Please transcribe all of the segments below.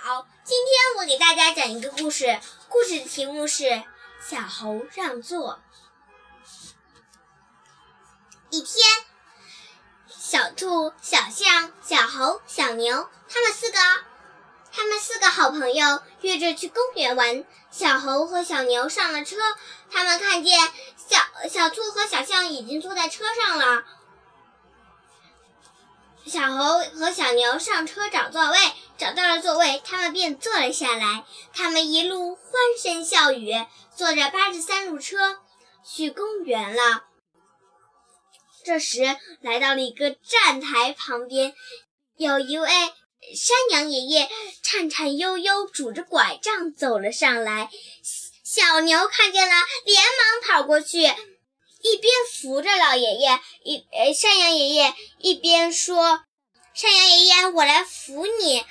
好，今天我给大家讲一个故事，故事的题目是《小猴让座》。一天，小兔、小象、小猴、小牛，他们四个，他们四个好朋友约着去公园玩。小猴和小牛上了车，他们看见小小兔和小象已经坐在车上了。小猴和小牛上车找座位，找到了座位，他们便坐了下来。他们一路欢声笑语，坐着八十三路车去公园了。这时，来到了一个站台旁边，有一位山羊爷爷颤颤悠悠拄着拐杖走了上来。小牛看见了，连忙跑过去。一边扶着老爷爷，一呃山羊爷爷一边说：“山羊爷爷，我来扶你。”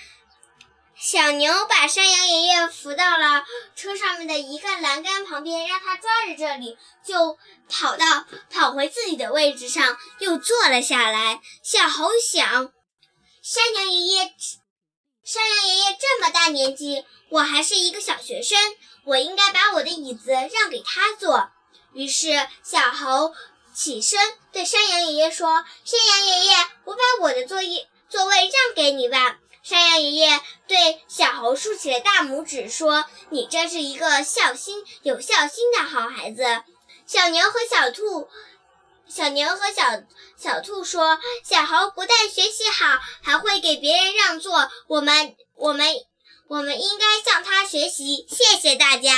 小牛把山羊爷爷扶到了车上面的一个栏杆旁边，让他抓着这里，就跑到跑回自己的位置上，又坐了下来。小猴想：山羊爷爷，山羊爷爷这么大年纪，我还是一个小学生，我应该把我的椅子让给他坐。于是，小猴起身对山羊爷爷说：“山羊爷爷，我把我的座椅座位让给你吧。”山羊爷爷对小猴竖起了大拇指，说：“你真是一个孝心有孝心的好孩子。”小牛和小兔，小牛和小小兔说：“小猴不但学习好，还会给别人让座。我们，我们，我们应该向他学习。”谢谢大家。